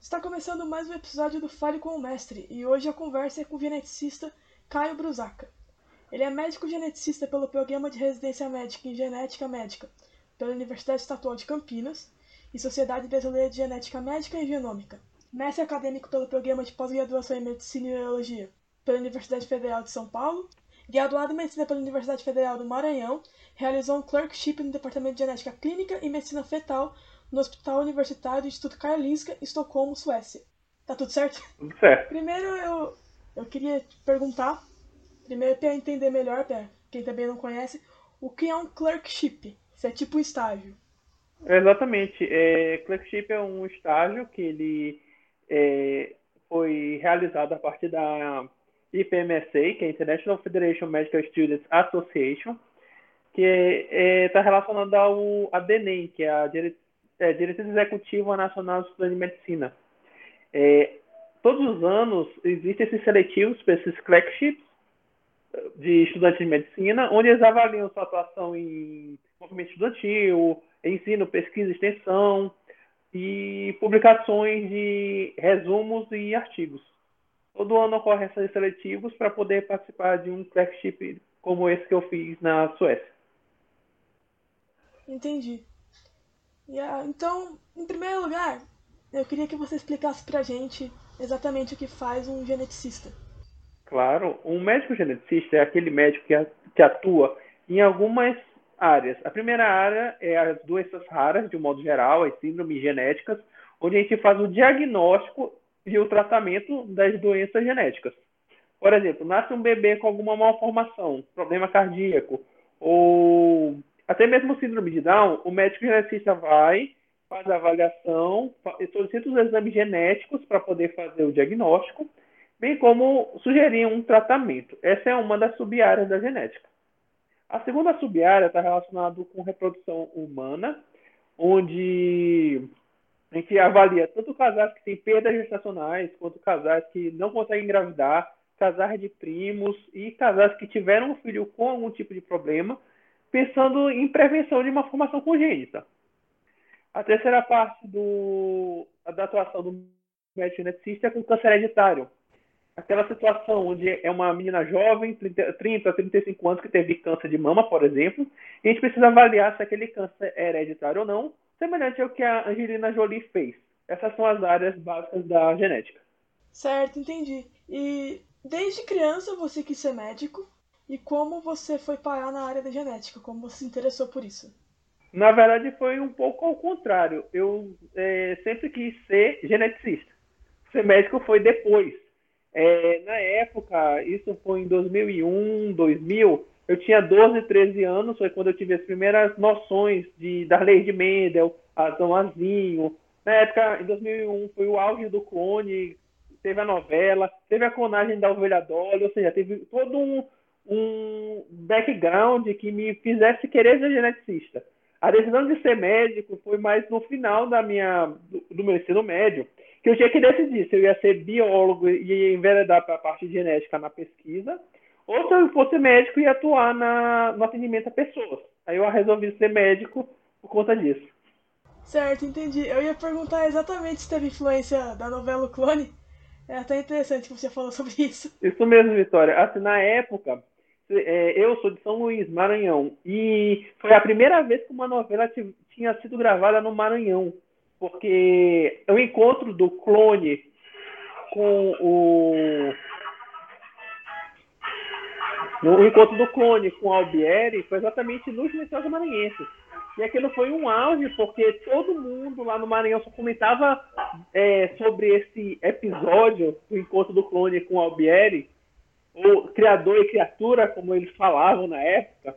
Está começando mais um episódio do Fale com o Mestre e hoje a conversa é com o geneticista Caio Brusaca. Ele é médico geneticista pelo Programa de Residência Médica em Genética Médica pela Universidade Estadual de Campinas e Sociedade Brasileira de Genética Médica e Genômica. Mestre acadêmico pelo Programa de Pós-Graduação em Medicina e Neurologia pela Universidade Federal de São Paulo. Graduado em Medicina pela Universidade Federal do Maranhão, realizou um clerkship no Departamento de Genética Clínica e Medicina Fetal no Hospital Universitário do Instituto Karolinska, em Estocolmo, Suécia. Tá tudo certo? Tudo certo. Primeiro eu, eu queria te perguntar Primeiro, para entender melhor, para quem também não conhece, o que é um clerkship? Isso é tipo um estágio. Exatamente. É, clerkship é um estágio que ele é, foi realizado a partir da IPMSA, que é International Federation Medical Students Association, que está é, tá relacionado ao ADNEM, que é a é, Diretriz Executiva Nacional de Estudantes de Medicina. É, todos os anos existem esses seletivos esses clerkships, de estudantes de medicina, onde eles avaliam sua atuação em movimento estudantil, ensino, pesquisa, extensão e publicações de resumos e artigos. Todo ano ocorrem esses seletivos para poder participar de um clerkship como esse que eu fiz na Suécia. Entendi. Yeah, então, em primeiro lugar, eu queria que você explicasse para a gente exatamente o que faz um geneticista. Claro, um médico geneticista é aquele médico que atua em algumas áreas. A primeira área é as doenças raras, de um modo geral, as síndromes genéticas, onde a gente faz o diagnóstico e o tratamento das doenças genéticas. Por exemplo, nasce um bebê com alguma malformação, problema cardíaco, ou até mesmo síndrome de Down, o médico geneticista vai, faz a avaliação, solicita os exames genéticos para poder fazer o diagnóstico bem como sugerir um tratamento. Essa é uma das sub-áreas da genética. A segunda sub-área está relacionada com reprodução humana, onde a gente avalia tanto casais que têm perdas gestacionais, quanto casais que não conseguem engravidar, casais de primos e casais que tiveram um filho com algum tipo de problema, pensando em prevenção de uma formação congênita. A terceira parte do, da atuação do médico geneticista é com câncer hereditário, aquela situação onde é uma menina jovem, 30, 30 35 anos, que teve câncer de mama, por exemplo, e a gente precisa avaliar se aquele câncer é hereditário ou não, semelhante ao que a Angelina Jolie fez. Essas são as áreas básicas da genética. Certo, entendi. E desde criança você quis ser médico, e como você foi parar na área da genética? Como você se interessou por isso? Na verdade, foi um pouco ao contrário. Eu é, sempre quis ser geneticista. Ser médico foi depois é, na época, isso foi em 2001, 2000, eu tinha 12, 13 anos, foi quando eu tive as primeiras noções de, da lei de Mendel, Adão Azinho. Na época, em 2001, foi o auge do clone, teve a novela, teve a clonagem da ovelha Dolly, ou seja, teve todo um, um background que me fizesse querer ser geneticista. A decisão de ser médico foi mais no final da minha, do, do meu ensino médio, que eu tinha que decidir se eu ia ser biólogo e ia enveredar para a parte genética na pesquisa, ou se eu fosse médico e ia atuar na, no atendimento a pessoas. Aí eu resolvi ser médico por conta disso. Certo, entendi. Eu ia perguntar exatamente se teve influência da novela o Clone. É até interessante que você falou sobre isso. Isso mesmo, Vitória. Assim, na época, é, eu sou de São Luís, Maranhão, e foi a primeira vez que uma novela tinha sido gravada no Maranhão porque o encontro do clone com o o encontro do clone com o Albieri foi exatamente nos Lençóis Maranhenses. E aquilo foi um auge, porque todo mundo lá no Maranhão só comentava é, sobre esse episódio do encontro do clone com o Albieri, o criador e criatura, como eles falavam na época.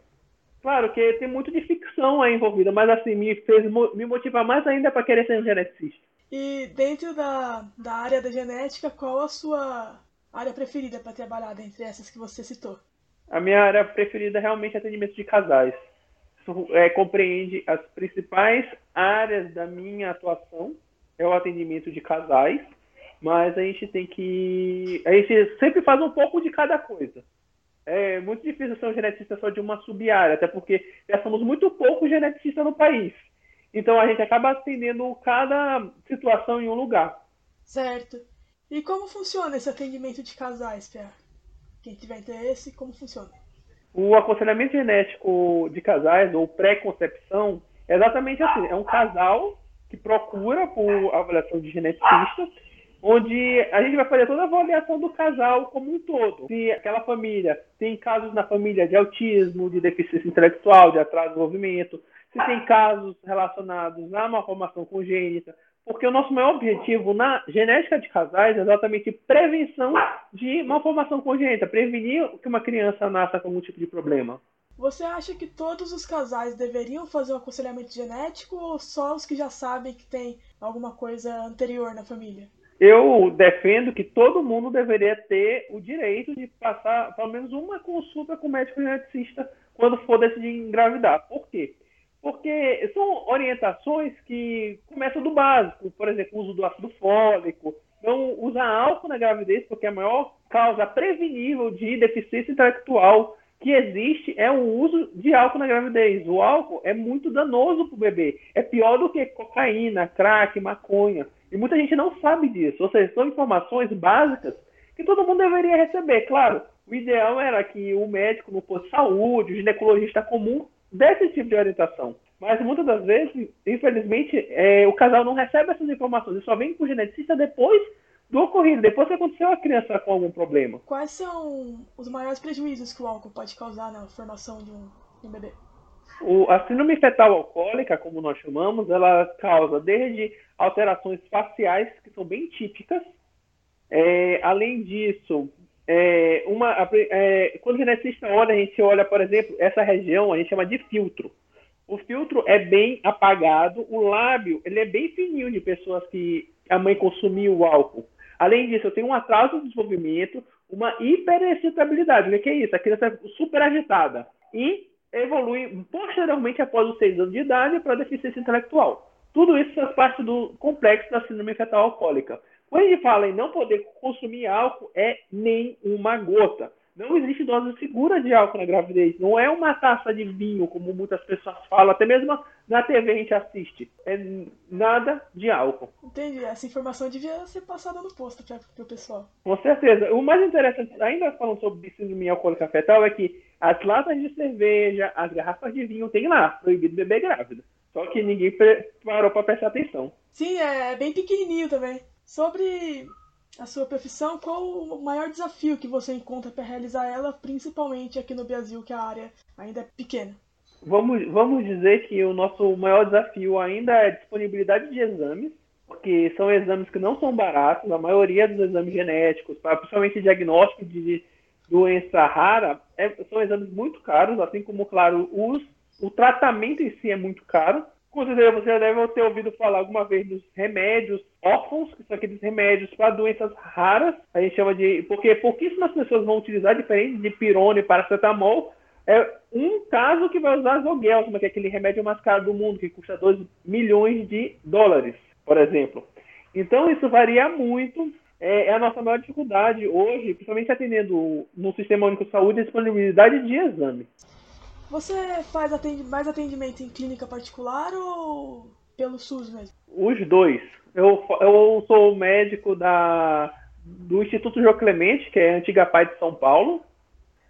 Claro que tem muito de ficção aí envolvida, mas assim, me fez me motivar mais ainda para querer ser um geneticista. E dentro da, da área da genética, qual a sua área preferida para trabalhar dentre essas que você citou? A minha área preferida é realmente atendimento de casais. Isso é, compreende as principais áreas da minha atuação, é o atendimento de casais, mas a gente tem que. A gente sempre faz um pouco de cada coisa. é muito difícil ser um geneticista só de uma sub-área, até porque já somos muito poucos geneticistas no país. Então a gente acaba atendendo cada situação em um lugar. Certo. E como funciona esse atendimento de casais, Pia? Quem tiver interesse, como funciona? O aconselhamento genético de casais, ou pré-concepção, é exatamente assim. É um casal que procura por avaliação de geneticista onde a gente vai fazer toda a avaliação do casal como um todo. Se aquela família tem casos na família de autismo, de deficiência intelectual, de atraso de desenvolvimento, se tem casos relacionados a uma formação congênita, porque o nosso maior objetivo na genética de casais é exatamente prevenção de malformação congênita, prevenir que uma criança nasça com algum tipo de problema. Você acha que todos os casais deveriam fazer um aconselhamento genético ou só os que já sabem que tem alguma coisa anterior na família? eu defendo que todo mundo deveria ter o direito de passar pelo menos uma consulta com o médico geneticista quando for decidir engravidar. Por quê? Porque são orientações que começam do básico, por exemplo, uso do ácido fólico, não usar álcool na gravidez, porque a maior causa prevenível de deficiência intelectual que existe é o uso de álcool na gravidez. O álcool é muito danoso para o bebê. É pior do que cocaína, crack, maconha. E muita gente não sabe disso. Ou seja, são informações básicas que todo mundo deveria receber. Claro, o ideal era que o médico no posto de saúde, o ginecologista comum, desse esse tipo de orientação. Mas muitas das vezes, infelizmente, é, o casal não recebe essas informações. Ele só vem com o geneticista depois do ocorrido, depois que aconteceu a criança com algum problema. Quais são os maiores prejuízos que o álcool pode causar na formação de um, de um bebê? O, a síndrome fetal alcoólica, como nós chamamos, ela causa desde alterações faciais, que são bem típicas. É, além disso, é, uma, é, quando o olha, a gente olha, por exemplo, essa região, a gente chama de filtro. O filtro é bem apagado, o lábio ele é bem fininho de pessoas que a mãe consumiu o álcool. Além disso, eu tenho um atraso de desenvolvimento, uma hiperexcitabilidade. O que é isso? A criança é super agitada. E evolui posteriormente após os seis anos de idade para deficiência intelectual. Tudo isso faz parte do complexo da síndrome fetal alcoólica. Quando a gente fala em não poder consumir álcool, é nem uma gota. Não existe dose segura de álcool na gravidez. Não é uma taça de vinho, como muitas pessoas falam. Até mesmo na TV a gente assiste. É nada de álcool. Entendi. Essa informação devia ser passada no posto para o pessoal. Com certeza. O mais interessante, ainda falando sobre síndrome alcoólica fetal, é que as latas de cerveja, as garrafas de vinho, tem lá, proibido beber grávida. Só que ninguém parou para prestar atenção. Sim, é bem pequenininho também. Sobre a sua profissão, qual o maior desafio que você encontra para realizar ela, principalmente aqui no Brasil, que a área ainda é pequena? Vamos, vamos dizer que o nosso maior desafio ainda é a disponibilidade de exames, porque são exames que não são baratos, a maioria dos exames genéticos, principalmente diagnóstico de doença rara, é, são exames muito caros, assim como, claro, os, o tratamento em si é muito caro. Com certeza você já deve ter ouvido falar alguma vez dos remédios órfãos, que são aqueles remédios para doenças raras. A gente chama de. Porque pouquíssimas pessoas vão utilizar, diferente de pirona e paracetamol. É um caso que vai usar Zolgensma, que é aquele remédio mais caro do mundo, que custa 2 milhões de dólares, por exemplo. Então, isso varia muito. É, é a nossa maior dificuldade hoje, principalmente atendendo no Sistema Único de Saúde, a disponibilidade de exame. Você faz mais atendimento em clínica particular ou pelo SUS mesmo? Os dois. Eu, eu sou médico da, do Instituto João Clemente, que é a antiga PAI de São Paulo.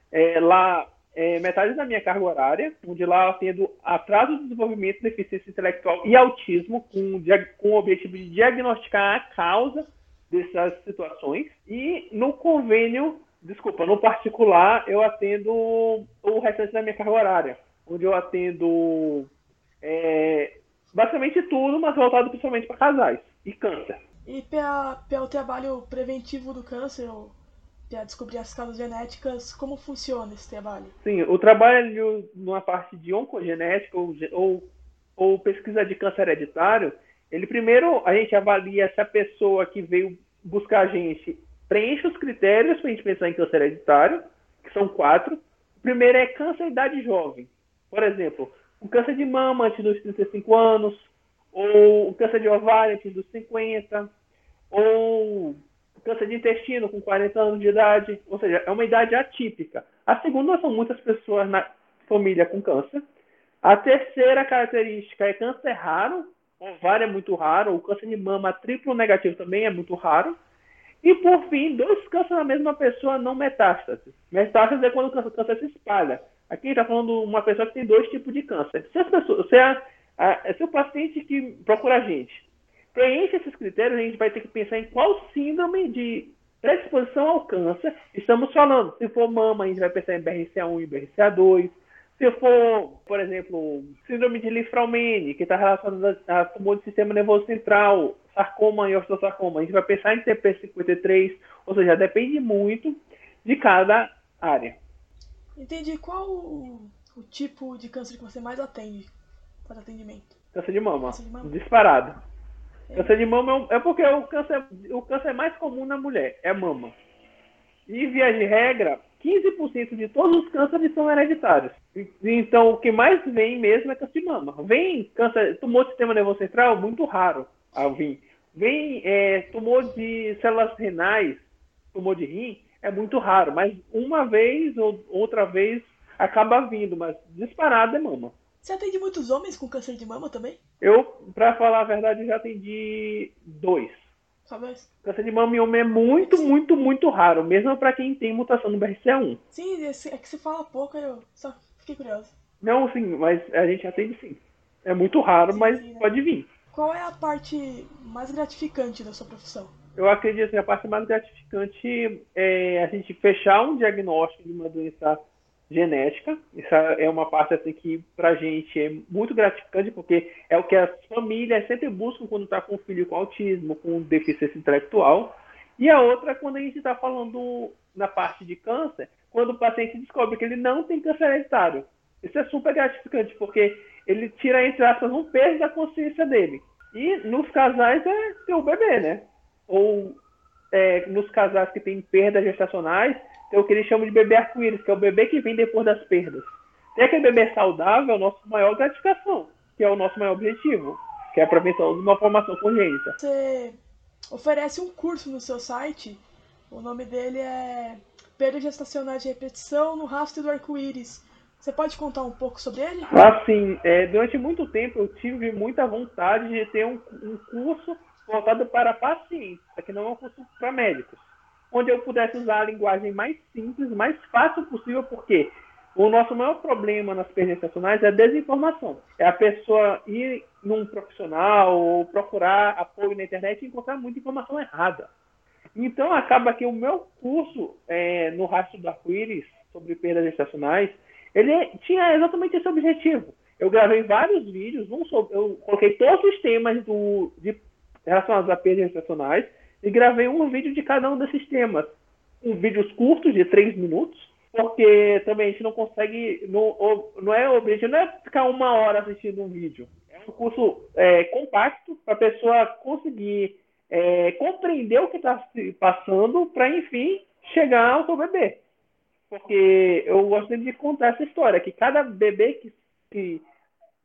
É, lá, é, metade da minha carga horária, onde lá eu atendo atraso de desenvolvimento, deficiência intelectual e autismo, com, com o objetivo de diagnosticar a causa dessas situações. E no convênio desculpa, no particular eu atendo o restante da minha carga horária, onde eu atendo é, basicamente tudo, mas voltado principalmente para casais e câncer. E pelo trabalho preventivo do câncer, para descobrir as causas genéticas, como funciona esse trabalho? Sim, o trabalho numa parte de oncogenética ou, ou, ou pesquisa de câncer hereditário, ele primeiro a gente avalia se a pessoa que veio buscar a gente preenche os critérios para a gente pensar em câncer hereditário, que são quatro. O primeiro é câncer idade jovem. Por exemplo, o câncer de mama antes dos 35 anos, ou o câncer de ovário antes dos 50, ou o câncer de intestino com 40 anos de idade. Ou seja, é uma idade atípica. A segunda são muitas pessoas na família com câncer. A terceira característica é câncer raro, ovário é muito raro, o câncer de mama triplo negativo também é muito raro. E por fim, dois cânceres na mesma pessoa, não metástase. Metástase é quando o câncer se espalha. Aqui está falando uma pessoa que tem dois tipos de câncer. Se, as pessoas, se, a, a, se o paciente que procura a gente preenche esses critérios, a gente vai ter que pensar em qual síndrome de predisposição ao câncer estamos falando. Se for mama, a gente vai pensar em BRCA1 e BRCA2. Se for, por exemplo, síndrome de Lifraumene, que está relacionada a tumor do sistema nervoso central, sarcoma e osteosarcoma, a gente vai pensar em TP53, ou seja, depende muito de cada área. Entendi. Qual o, o tipo de câncer que você mais atende para atendimento? Câncer de mama. Câncer de mama. Disparado. É. Câncer de mama é, é porque o câncer, o câncer mais comum na mulher é mama. E, via de regra, 15% de todos os cânceres são hereditários. Então, o que mais vem mesmo é câncer de mama. Vem câncer, tumor do sistema nervoso central, muito raro a vir. Vem é, tumor de células renais, tumor de rim, é muito raro. Mas uma vez ou outra vez acaba vindo, mas disparado é mama. Você atende muitos homens com câncer de mama também? Eu, pra falar a verdade, já atendi dois. Câncer de mama em homem é muito, muito, muito raro, mesmo para quem tem mutação no BRCA1. Sim, é que você fala pouco, eu só fiquei curioso. Não, sim, mas a gente atende sim. É muito raro, sim, mas sim, né? pode vir. Qual é a parte mais gratificante da sua profissão? Eu acredito que a parte mais gratificante é a gente fechar um diagnóstico de uma doença genética. Isso é uma parte assim que a gente é muito gratificante porque é o que as famílias sempre buscam quando está com um filho com autismo, com deficiência intelectual. E a outra é quando a gente está falando na parte de câncer, quando o paciente descobre que ele não tem câncer hereditário. Isso é super gratificante porque ele tira entre aspas um peso da consciência dele. E nos casais é ter o bebê, né? Ou é, nos casais que têm perdas gestacionais, tem o que eles chamam de bebê arco-íris, que é o bebê que vem depois das perdas. Tem aquele bebê saudável, é a nossa maior gratificação, que é o nosso maior objetivo, que é a prevenção de uma formação congênita. Você oferece um curso no seu site, o nome dele é Perdas Gestacionais de Repetição no Rastro do Arco-Íris. Você pode contar um pouco sobre ele? Assim, é, durante muito tempo eu tive muita vontade de ter um, um curso voltado para pacientes, que não é um curso para médicos onde eu pudesse usar a linguagem mais simples, mais fácil possível, porque o nosso maior problema nas perdas estacionais é a desinformação. É a pessoa ir num profissional ou procurar apoio na internet e encontrar muita informação errada. Então, acaba que o meu curso é, no Rastro do Arco-Íris, sobre perdas estacionais, ele tinha exatamente esse objetivo. Eu gravei vários vídeos, um sobre, eu coloquei todos os temas do, de, relacionados a perdas estacionais, e gravei um vídeo de cada um desses temas. Um vídeos curtos, de três minutos, porque também a gente não consegue. Não, não é objetivo não é ficar uma hora assistindo um vídeo. É um curso é, compacto para a pessoa conseguir é, compreender o que está se passando para, enfim, chegar ao seu bebê. Porque eu gosto de contar essa história, que cada bebê que, que,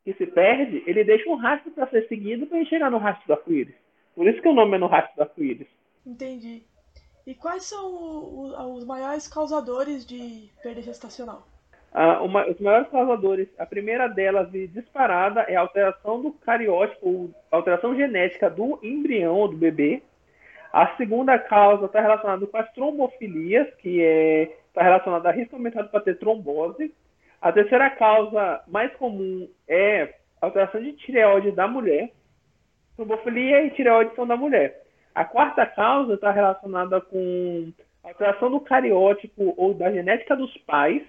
que se perde, ele deixa um rastro para ser seguido para chegar no rastro do arco-íris. Por isso que o nome é no rastro do arco-íris. Entendi. E quais são os maiores causadores de perda gestacional? Ah, uma, os maiores causadores, a primeira delas e disparada é a alteração do cariótipo, ou alteração genética do embrião do bebê. A segunda causa está relacionada com as trombofilias, que está é, tá relacionada a risco aumentado para ter trombose. A terceira causa mais comum é alteração de tireoide da mulher, trombofilia e tireoide da mulher. A quarta causa está relacionada com alteração do cariótipo ou da genética dos pais.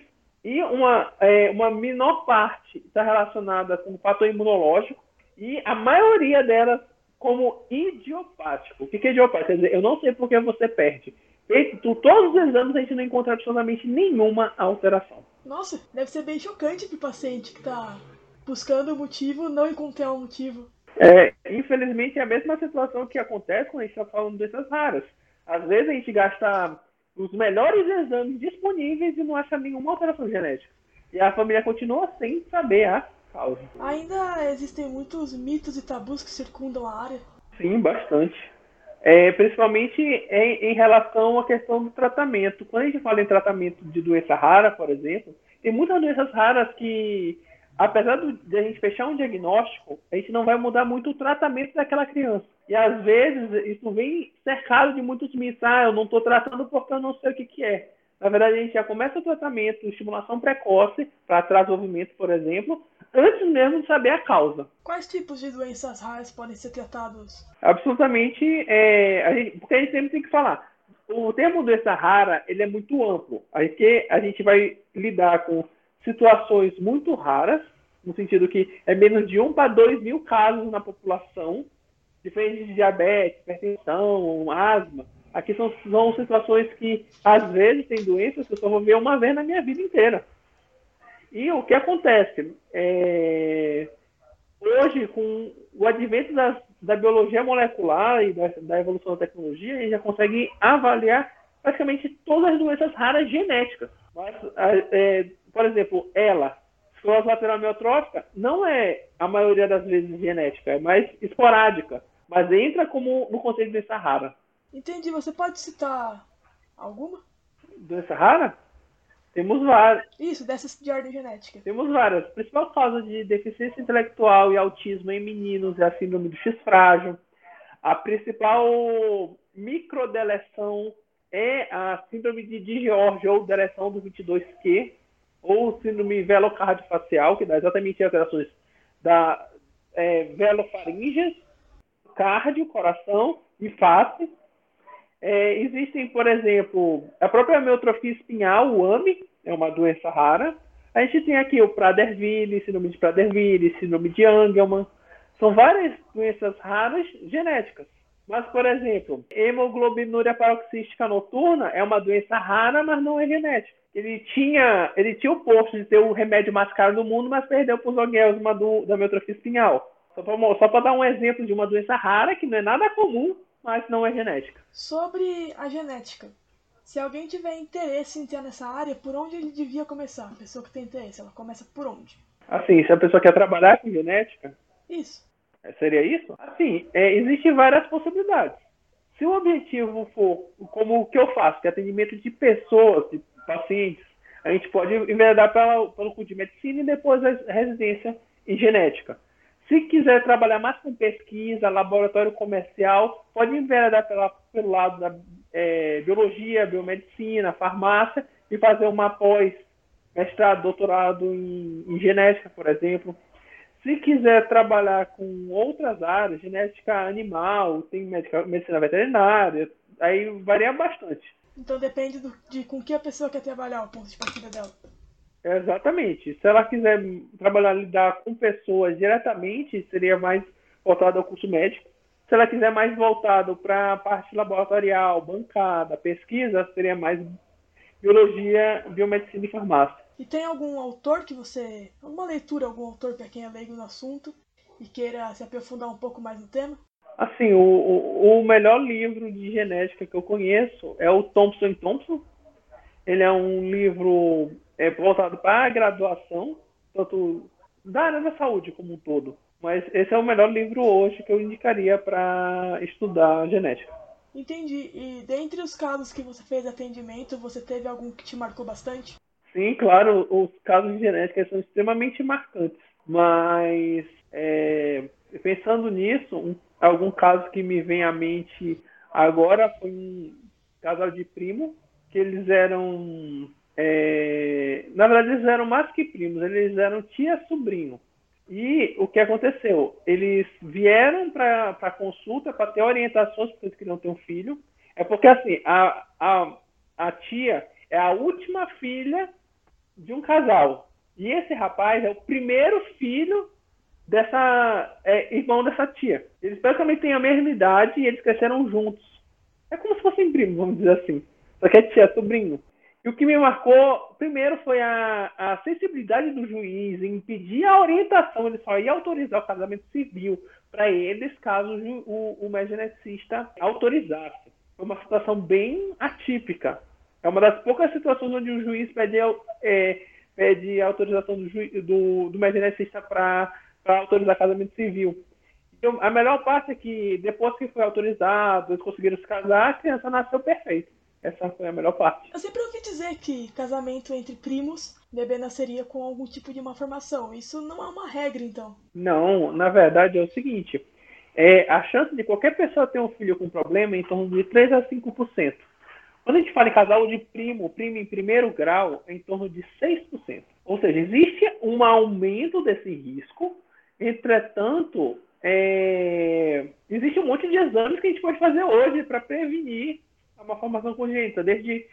E uma, é, uma menor parte está relacionada com o fator imunológico. E a maioria delas como idiopático. O que é idiopático? Quer dizer, eu não sei por que você perde. Feito todos os exames, a gente não encontra absolutamente nenhuma alteração. Nossa, deve ser bem chocante para o paciente que está buscando o motivo, não encontrar um motivo. É, infelizmente é a mesma situação que acontece quando a gente está falando de doenças raras. Às vezes a gente gasta os melhores exames disponíveis e não acha nenhuma alteração genética. E a família continua sem saber a causa. Ainda existem muitos mitos e tabus que circundam a área? Sim, bastante. é, principalmente em, em, relação à questão do tratamento. Quando a gente fala em tratamento de doença rara, por exemplo, tem muitas doenças raras que, apesar de a gente fechar um diagnóstico, a gente não vai mudar muito o tratamento daquela criança. E às vezes isso vem cercado de muitos mitos. Ah, eu não estou tratando porque eu não sei o que, que é. Na verdade, a gente já começa o tratamento, estimulação precoce, para desenvolvimento, por exemplo, antes mesmo de saber a causa. Quais tipos de doenças raras podem ser tratados? Absolutamente, é, a gente, porque a gente sempre tem que falar. O termo doença rara ele é muito amplo. Aqui a gente vai lidar com situações muito raras, no sentido que é menos de 1 para 2 mil casos na população, diferente de diabetes, hipertensão, asma. Aqui são, são situações que, às vezes, tem doenças que eu só vou ver uma vez na minha vida inteira. E o que acontece? É, hoje, com o advento das, da biologia molecular e da, da, evolução da tecnologia, a gente já consegue avaliar praticamente todas as doenças raras genéticas. Mas, é, por exemplo, ela, esclerose lateral amiotrófica, não é a maioria das vezes genética, é mais esporádica, mas entra como no conceito de doença rara. Entendi. Você pode citar alguma? Doença rara? Temos várias. Isso, dessas de ordem genética. Temos várias. A principal causa de deficiência intelectual e autismo em meninos é a síndrome do X frágil. A principal microdeleção é a síndrome de Digeorge ou deleção do 22q, ou síndrome velocardiofacial, que dá exatamente alterações da é, velofaríngeas, cardio, coração e face, é, existem, por exemplo, a própria amiotrofia espinhal, o AMI, é uma doença rara. A gente tem aqui o Prader-Willi, síndrome de Prader-Willi, síndrome de Angelman. São várias doenças raras genéticas. Mas, por exemplo, hemoglobinúria paroxística noturna é uma doença rara, mas não é genética. Ele tinha, ele tinha o posto de ter o remédio mais caro do mundo, mas perdeu para os Zoguelsma da amiotrofia espinhal. Só para dar um exemplo de uma doença rara que não é nada comum, mas não é genética. Sobre a genética. Se alguém tiver interesse em ter nessa área, por onde ele devia começar? A pessoa que tem interesse, ela começa por onde? Assim, se a pessoa quer trabalhar com genética. Isso. É, seria isso? Assim, é, existem várias possibilidades. Se o objetivo for, como o que eu faço, que é atendimento de pessoas, de pacientes, a gente pode enveredar pelo curso de medicina e depois a residência em genética. Se quiser trabalhar mais com pesquisa, laboratório comercial, pode enveredar pela, pelo lado da é, biologia, biomedicina, farmácia e fazer uma pós, mestrado, doutorado em, em genética, por exemplo. Se quiser trabalhar com outras áreas, genética animal, tem medicina veterinária, aí varia bastante. Então depende do, de com que a pessoa quer trabalhar, o ponto de partida dela. Exatamente. Se ela quiser trabalhar, lidar com pessoas diretamente, seria mais voltado ao curso médico. Se ela quiser mais voltado para a parte laboratorial, bancada, pesquisa, seria mais biologia, biomedicina e farmácia. E tem algum autor que você. alguma leitura, algum autor para quem é leigo no assunto e queira se aprofundar um pouco mais no tema? Assim, o, o, o melhor livro de genética que eu conheço é o Thompson Thompson. Ele é um livro é, voltado para a graduação, tanto da área da saúde como um todo. Mas esse é o melhor livro hoje que eu indicaria para estudar genética. Entendi. E dentre os casos que você fez atendimento, você teve algum que te marcou bastante? Sim, claro, os casos de genética são extremamente marcantes. Mas é, pensando nisso, um, algum caso que me vem à mente agora foi um casal de primo, que eles eram é, na verdade, eles eram mais que primos, eles eram tia-sobrinho. E o que aconteceu? Eles vieram para consulta para ter orientações, porque eles queriam ter um filho. É porque, assim, a, a, a tia é a última filha de um casal. E esse rapaz é o primeiro filho dessa é, irmão dessa tia. Eles praticamente têm a mesma idade e eles cresceram juntos. É como se fossem primos, vamos dizer assim. Só que é tia, sobrinho. E o que me marcou, primeiro, foi a, a sensibilidade do juiz em pedir a orientação. Ele só ia autorizar o casamento civil para eles, caso o, o, geneticista autorizasse. Foi uma situação bem atípica. É uma das poucas situações onde o juiz pede, é, pede autorização do, ju, do, do geneticista para autorizar casamento civil. a melhor parte é que depois que foi autorizado, eles conseguiram se casar, a criança nasceu perfeita. Essa foi a melhor parte. Eu sempre ouvi dizer que casamento entre primos, bebê nasceria com algum tipo de malformação. Isso não é uma regra, então? Não, na verdade é o seguinte: é, a chance de qualquer pessoa ter um filho com problema é em torno de 3 a 5%. Quando a gente fala em casal de primo, primo em primeiro grau, é em torno de 6%. Ou seja, existe um aumento desse risco, entretanto, é, existe um monte de exames que a gente pode fazer hoje para prevenir uma formação congênita, desde,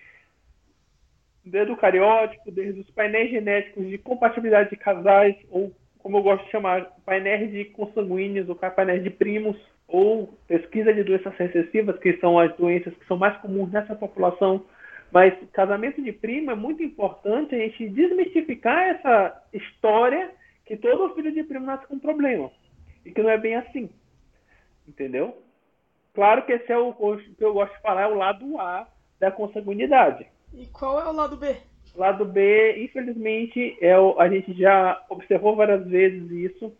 desde o cariótipo, desde os painéis genéticos de compatibilidade de casais, ou como eu gosto de chamar, painéis de consanguíneos, ou painéis de primos, ou pesquisa de doenças recessivas, que são as doenças que são mais comuns nessa população. Mas casamento de primo é muito importante a gente desmistificar essa história que todo filho de primo nasce com problema. E que não é bem assim. Entendeu? Claro que esse é o que eu gosto de falar, é o lado A da consanguinidade. E qual é o lado B? Lado B, infelizmente, é o, a gente já observou várias vezes isso.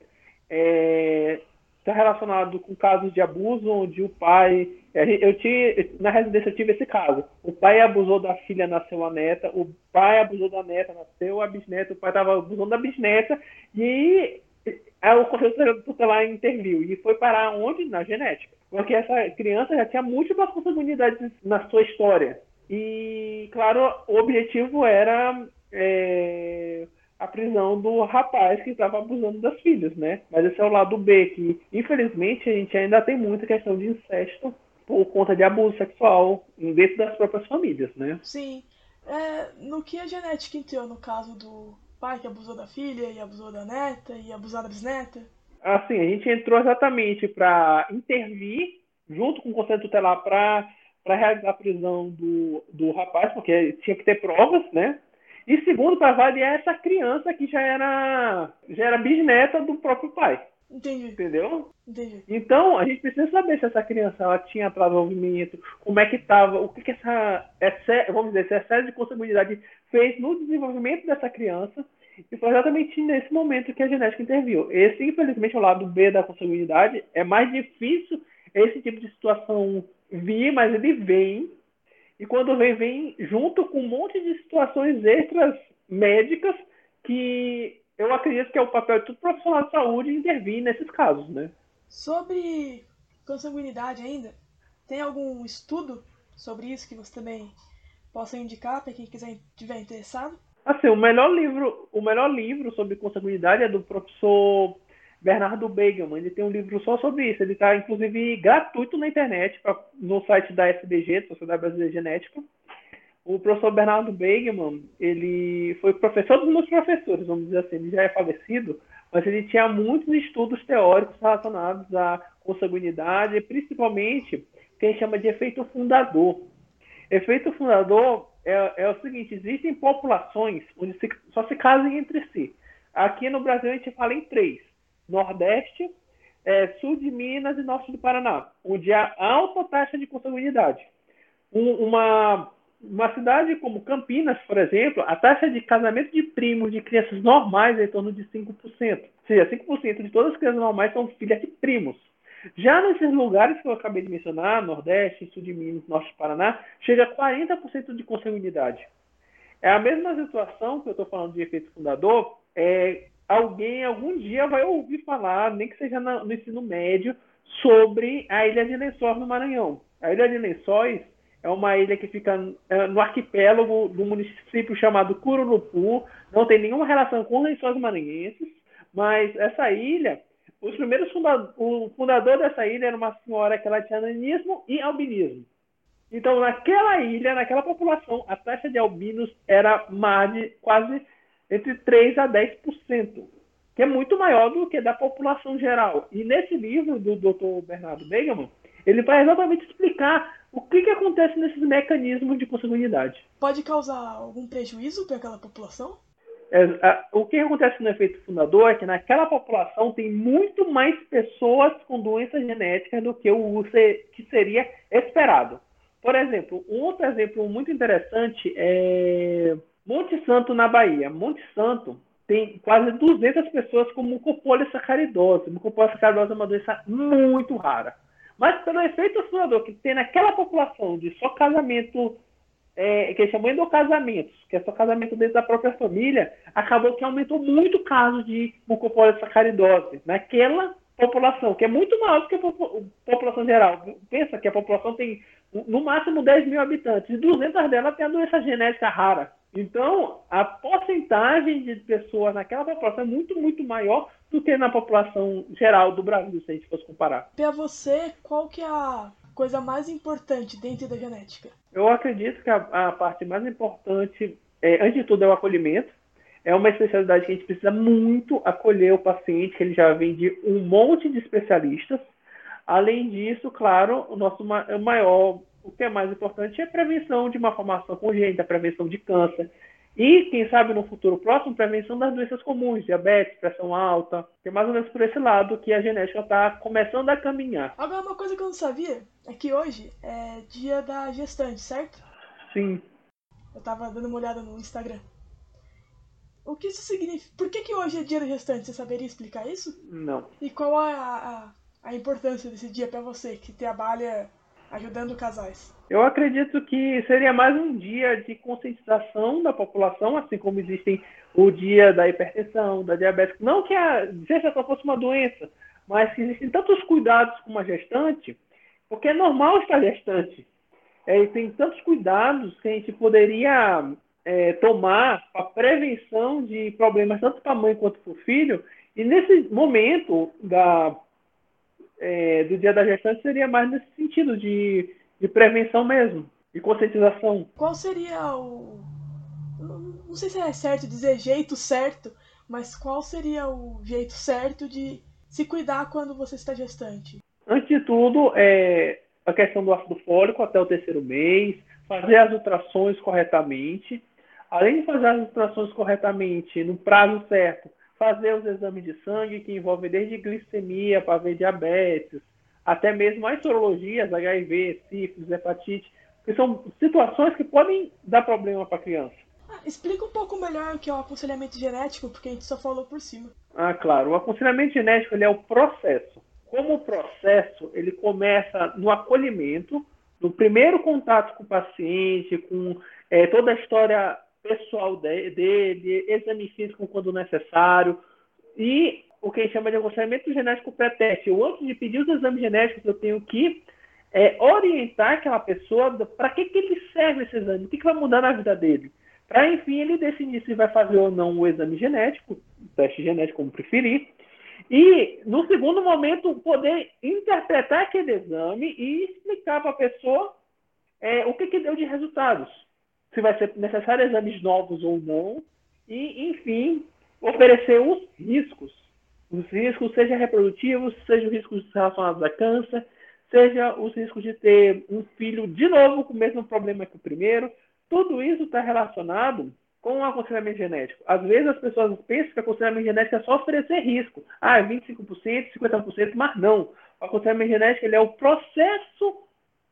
É, está relacionado com casos de abuso, onde o pai. Eu tive, na residência eu tive esse caso. O pai abusou da filha, nasceu a neta. O pai abusou da neta, nasceu a bisneta. O pai estava abusando da bisneta. E o conselho tutelar interviu. E foi parar onde? Na genética. Porque essa criança já tinha múltiplas consanguinidades na sua história. E, claro, o objetivo era. É a prisão do rapaz que estava abusando das filhas, né? Mas esse é o lado B, que infelizmente a gente ainda tem muita questão de incesto por conta de abuso sexual dentro das próprias famílias, né? Sim. É, no que a genética entrou no caso do pai que abusou da filha e abusou da neta e abusou da bisneta? Assim, a gente entrou exatamente para intervir junto com o Conselho Tutelar para realizar a prisão do, do rapaz, porque tinha que ter provas, né? E segundo, para avaliar essa criança que já era, já era bisneta do próprio pai. Entendi. Entendeu? Entendi. Então, a gente precisa saber se essa criança ela tinha desenvolvimento, como é que estava, o que, que essa, essa, vamos dizer, essa série de consanguinidade fez no desenvolvimento dessa criança. E foi exatamente nesse momento que a genética interviu. Esse, infelizmente, é o lado B da consanguinidade. É mais difícil esse tipo de situação vir, mas ele vem. E quando vem, vem junto com um monte de situações extras médicas que eu acredito que é o papel de todo profissional de saúde intervir nesses casos, né? Sobre consanguinidade ainda, tem algum estudo sobre isso que você também possa indicar para quem quiser tiver interessado? Assim, o melhor livro, o melhor livro sobre consanguinidade é do professor Bernardo Begelman. Ele tem um livro só sobre isso. Ele está, inclusive, gratuito na internet, pra, no site da SBG, Sociedade Brasileira de Genética. O professor Bernardo Begelman, ele foi professor dos meus professores, vamos dizer assim. Ele já é falecido, mas ele tinha muitos estudos teóricos relacionados à consanguinidade, principalmente o que a gente chama de efeito fundador. Efeito fundador é, é o seguinte: existem populações onde se, só se casam entre si. Aqui no Brasil a gente fala em três Nordeste, é, Sul de Minas e Norte do Paraná, onde há alta taxa de consanguinidade. Um, uma, uma cidade como Campinas, por exemplo, a taxa de casamento de primos de crianças normais é em torno de 5%. Ou seja, 5% de todas as crianças normais são filhas de primos. Já nesses lugares que eu acabei de mencionar, Nordeste, Sul de Minas, Norte do Paraná, chega a 40% de consanguinidade. É a mesma situação que eu estou falando de efeito fundador, é, alguém algum dia vai ouvir falar, nem que seja no ensino médio, sobre a Ilha de Lençóis no Maranhão. A Ilha de Lençóis é uma ilha que fica é, no arquipélago do município chamado Cururupu, não tem nenhuma relação com lençóis maranhenses, mas essa ilha, os primeiros fundadores, o fundador dessa ilha era uma senhora que ela tinha nanismo e albinismo. Então, naquela ilha, naquela população, a taxa de albinos era mais de quase entre 3% a 10%, que é muito maior do que da população geral. E nesse livro do Dr. Bernardo Begeman, ele vai exatamente explicar o que, que acontece nesses mecanismos de consanguinidade. Pode causar algum prejuízo para aquela população? É, a, o que acontece no efeito fundador é que naquela população tem muito mais pessoas com doenças genéticas do que o que seria esperado. Por exemplo, um outro exemplo muito interessante é Monte Santo, na Bahia. Monte Santo tem quase 200 pessoas com mucopolisacaridose. Mucopolisacaridose é uma doença muito rara. Mas pelo efeito oscilador que tem naquela população de só casamento, é, que eles chamam endocasamentos, que é só casamento dentro da própria família, acabou que aumentou muito o caso de mucopolisacaridose naquela população, que é muito maior do que a população geral. Pensa que a população tem no máximo 10 mil habitantes, e 200 delas têm a doença genética rara. Então, a porcentagem de pessoas naquela população é muito, muito maior do que na população geral do Brasil, se a gente fosse comparar. Para você, qual que é a coisa mais importante dentro da genética? Eu acredito que a, a parte mais importante, é, antes de tudo, é o acolhimento. É uma especialidade que a gente precisa muito acolher o paciente, que ele já vem de um monte de especialistas. Além disso, claro, o nosso maior o que é mais importante é a prevenção de uma formação congênita, a prevenção de câncer. E, quem sabe, no futuro próximo, prevenção das doenças comuns, diabetes, pressão alta. É mais ou menos por esse lado que a genética está começando a caminhar. Agora, uma coisa que eu não sabia é que hoje é dia da gestante, certo? Sim. Eu estava dando uma olhada no Instagram. O que isso significa? Por que, que hoje é dia da gestante? Você saberia explicar isso? Não. E qual é a, a, a importância desse dia para você, que trabalha ajudando casais? Eu acredito que seria mais um dia de conscientização da população, assim como existem o dia da hipertensão, da diabetes. Não que a gestação fosse uma doença, mas que existem tantos cuidados com uma gestante, porque é normal estar gestante. É, e tem tantos cuidados que a gente poderia é, tomar para prevenção de problemas tanto para a mãe quanto para o filho. E nesse momento da é, do dia da gestante seria mais nesse sentido de, de prevenção mesmo, de conscientização. Qual seria o. Não sei se é certo dizer jeito certo, mas qual seria o jeito certo de se cuidar quando você está gestante? Antes de tudo, é a questão do ácido fólico até o terceiro mês, fazer as ultrações corretamente. Além de fazer as ultrações corretamente no prazo certo, fazer os exames de sangue que envolvem desde glicemia para ver diabetes, até mesmo as sorologias, HIV, sífilis, hepatite, que são situações que podem dar problema para a criança. Ah, explica um pouco melhor o que é o aconselhamento genético, porque a gente só falou por cima. Ah, claro. O aconselhamento genético ele é o processo. Como o processo, ele começa no acolhimento, no primeiro contato com o paciente, com é, toda a história pessoal dele, exame físico quando necessário, e o que a gente chama de aconselhamento genético pré-teste. Antes de pedir os exames genéticos, eu tenho que é, orientar aquela pessoa para que, que ele serve esse exame, o que, que vai mudar na vida dele. Para, enfim, ele decidir se vai fazer ou não o exame genético, o teste genético, como preferir. E, no segundo momento, poder interpretar aquele exame e explicar para a pessoa é, o que, que deu de resultados se vai ser necessário exames novos ou não, e, enfim, oferecer os riscos. Os riscos, seja reprodutivos, seja os riscos relacionados a câncer, seja os riscos de ter um filho de novo com o mesmo problema que o primeiro. Tudo isso está relacionado com o aconselhamento genético. Às vezes as pessoas pensam que aconselhamento genético é só oferecer risco. Ah, 25%, 50%, mas não. O aconselhamento genético ele é o processo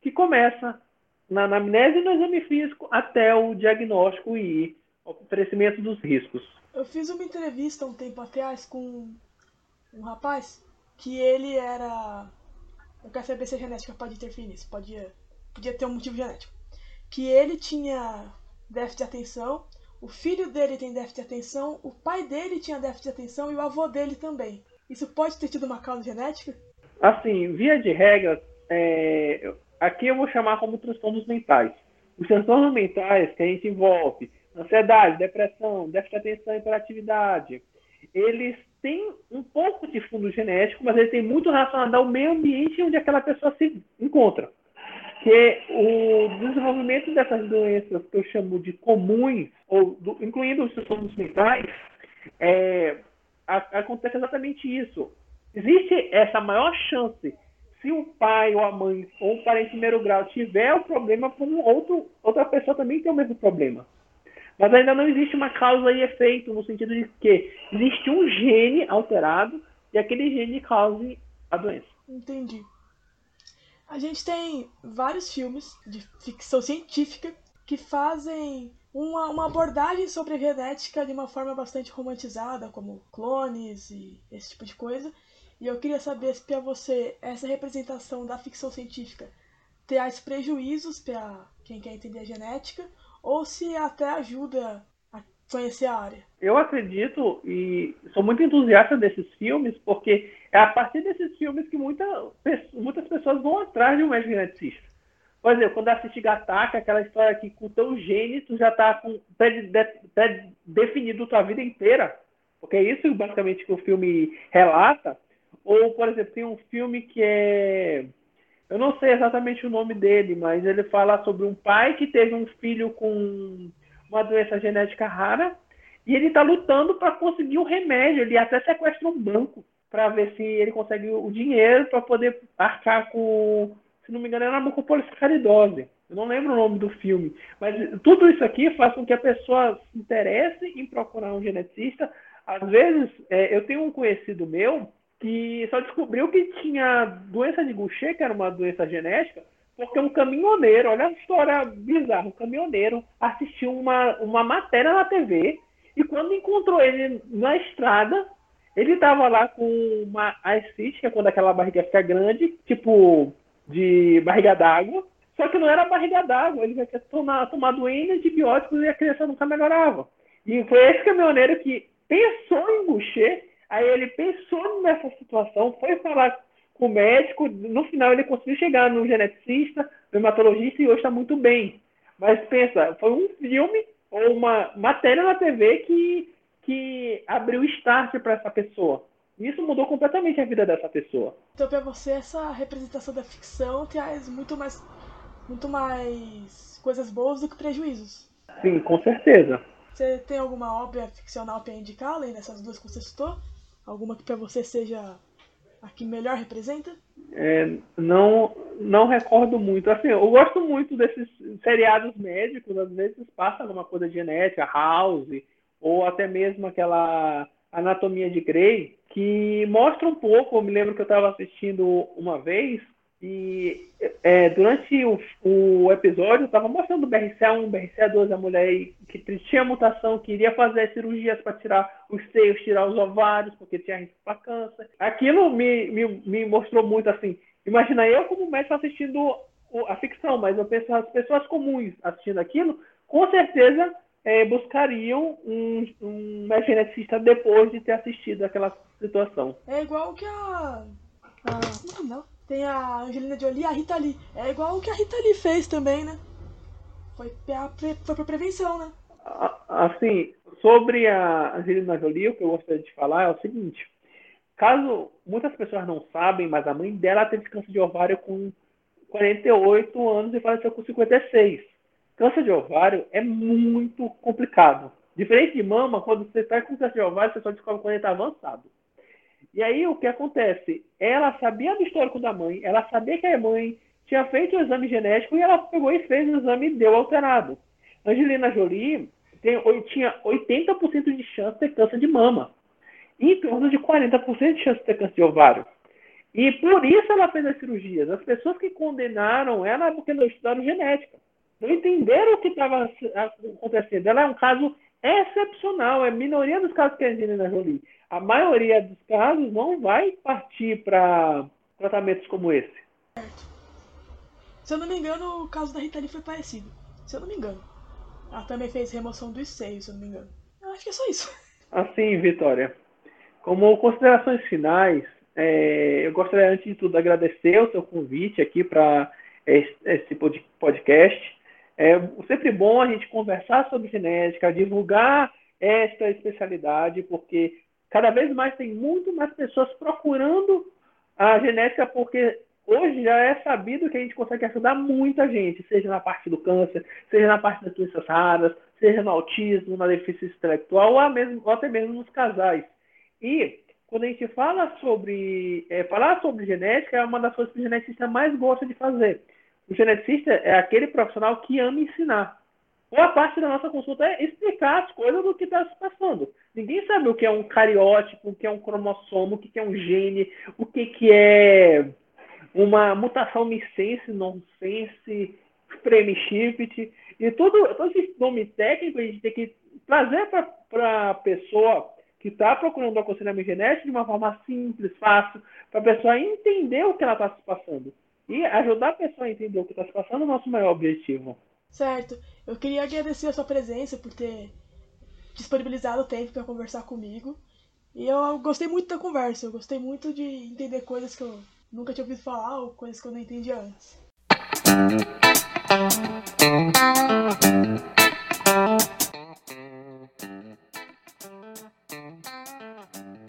que começa na anamnese e no exame físico até o diagnóstico e oferecimento dos riscos. Eu fiz uma entrevista um tempo atrás com um rapaz que ele era. Eu quero saber se a genética pode interferir nisso, podia, podia ter um motivo genético. Que ele tinha déficit de atenção, o filho dele tem déficit de atenção, o pai dele tinha déficit de atenção e o avô dele também. Isso pode ter tido uma causa genética? Assim, via de regra, é, Aqui eu vou chamar como transtornos mentais. Os transtornos mentais que a gente envolve ansiedade, depressão, déficit de atenção e hiperatividade, eles têm um pouco de fundo genético, mas ele tem muito relacionado ao meio ambiente onde aquela pessoa se encontra. Que o desenvolvimento dessas doenças que eu chamo de comuns, ou do, incluindo os transtornos mentais, é, a, acontece exatamente isso. Existe essa maior chance se o pai ou a mãe ou o parente em primeiro grau tiver o problema, com outro, outra pessoa também tem o mesmo problema. Mas ainda não existe uma causa e efeito, no sentido de que existe um gene alterado e aquele gene cause a doença. Entendi. A gente tem vários filmes de ficção científica que fazem uma, uma abordagem sobre a genética de uma forma bastante romantizada, como clones e esse tipo de coisa. E eu queria saber se para você essa representação da ficção científica traz prejuízos para quem quer entender a genética ou se até ajuda a conhecer a área. Eu acredito e sou muito entusiasta desses filmes porque é a partir desses filmes que muita, muitas pessoas vão atrás de um geneticista. Por exemplo, quando assiste Gataca, aquela história que com teu gene tu já está com definido tua vida inteira, porque é isso basicamente que o filme relata. Ou, por exemplo, tem um filme que é. Eu não sei exatamente o nome dele, mas ele fala sobre um pai que teve um filho com uma doença genética rara e ele está lutando para conseguir o remédio. Ele até sequestra um banco para ver se ele consegue o dinheiro para poder arcar com se não me engano, era mucopolissacaridose. Eu não lembro o nome do filme. Mas tudo isso aqui faz com que a pessoa se interesse em procurar um geneticista. Às vezes, é, eu tenho um conhecido meu que só descobriu que tinha doença de Gaucher, que era uma doença genética, porque um caminhoneiro, olha a história bizarra, um caminhoneiro assistiu uma, uma matéria na TV e quando encontrou ele na estrada, ele estava lá com uma ascite, que é quando aquela barriga fica grande, tipo de barriga d'água, só que não era barriga d'água, ele ia tomar, tomar doença, antibióticos e a criança nunca melhorava. E foi esse caminhoneiro que pensou em Boucher, aí ele pensou nessa situação, foi falar com o médico, no final ele conseguiu chegar no geneticista, no hematologista e hoje está muito bem. Mas pensa, foi um filme ou uma matéria na TV que, que abriu start para essa pessoa. Isso mudou completamente a vida dessa pessoa. Então, para você, essa representação da ficção traz muito mais, muito mais coisas boas do que prejuízos. Sim, com certeza. Você tem alguma obra ficcional para indicar, além dessas duas que você citou? Alguma que para você seja a que melhor representa? É, não, não recordo muito. Assim, eu gosto muito desses seriados médicos, às vezes passa alguma coisa genética, House, ou até mesmo aquela Anatomia de Grey, que mostra um pouco. Eu me lembro que eu estava assistindo uma vez e é, durante o, o episódio estava mostrando o BRCA1, BRCA2, a mulher que tinha mutação, que iria fazer cirurgias para tirar os seios, tirar os ovários, porque tinha risco para câncer. Aquilo me, me, me mostrou muito assim. Imagina eu como médico assistindo a ficção, mas eu penso as pessoas comuns assistindo aquilo, com certeza é, buscariam um, um geneticista depois de ter assistido aquela situação. É igual que a. a não, tem a Angelina Jolie e a Rita Lee. É igual o que a Rita Lee fez também, né? Foi pra, foi pra prevenção, né? Assim, sobre a Angelina Jolie, o que eu gostaria de falar é o seguinte. Caso muitas pessoas não sabem, mas a mãe dela teve câncer de ovário com 48 anos e faleceu com 56. Câncer de ovário é muito complicado. Diferente de mama, quando você está com câncer de ovário, você só descobre quando ele está avançado. E aí o que acontece? Ela sabia do histórico da mãe, ela sabia que a mãe tinha feito o exame genético e ela pegou e fez o exame e deu alterado. Angelina Jolie tem, tinha 80% de chance de ter câncer de mama e em torno de 40% de chance de ter câncer de ovário. E por isso ela fez as cirurgias. As pessoas que condenaram ela é porque não estudaram genética não entenderam o que estava acontecendo. Ela é um caso excepcional, é a minoria dos casos que a Angelina Jolie. A maioria dos casos não vai partir para tratamentos como esse. Certo. Se eu não me engano, o caso da Rita Lee foi parecido. Se eu não me engano. Ela também fez remoção dos seios, se eu não me engano. Eu acho que é só isso. Assim, Vitória. Como considerações finais, é, eu gostaria, antes de tudo, agradecer o seu convite aqui para esse podcast. É sempre bom a gente conversar sobre genética, divulgar esta especialidade, porque cada vez mais tem muito mais pessoas procurando a genética, porque hoje já é sabido que a gente consegue ajudar muita gente, seja na parte do câncer, seja na parte das doenças raras, seja no autismo, na deficiência intelectual, ou, mesmo, ou até mesmo nos casais. E quando a gente fala sobre é, falar sobre genética, é uma das coisas que o geneticista mais gosta de fazer. O geneticista é aquele profissional que ama ensinar. Boa parte da nossa consulta é explicar as coisas do que está se passando. Ninguém sabe o que é um cariótipo, o que é um cromossomo, o que é um gene, o que, que é uma mutação missense, nonsense, frame shift. E tudo, todo esse nome técnico a gente tem que trazer para a pessoa que está procurando aconselhamento genético de uma forma simples, fácil, para a pessoa entender o que ela está se passando. E ajudar a pessoa a entender o que está se passando é o nosso maior objetivo. Certo. Eu queria agradecer a sua presença por ter disponibilizado o tempo para conversar comigo. E eu gostei muito da conversa, eu gostei muito de entender coisas que eu nunca tinha ouvido falar ou coisas que eu não entendi antes.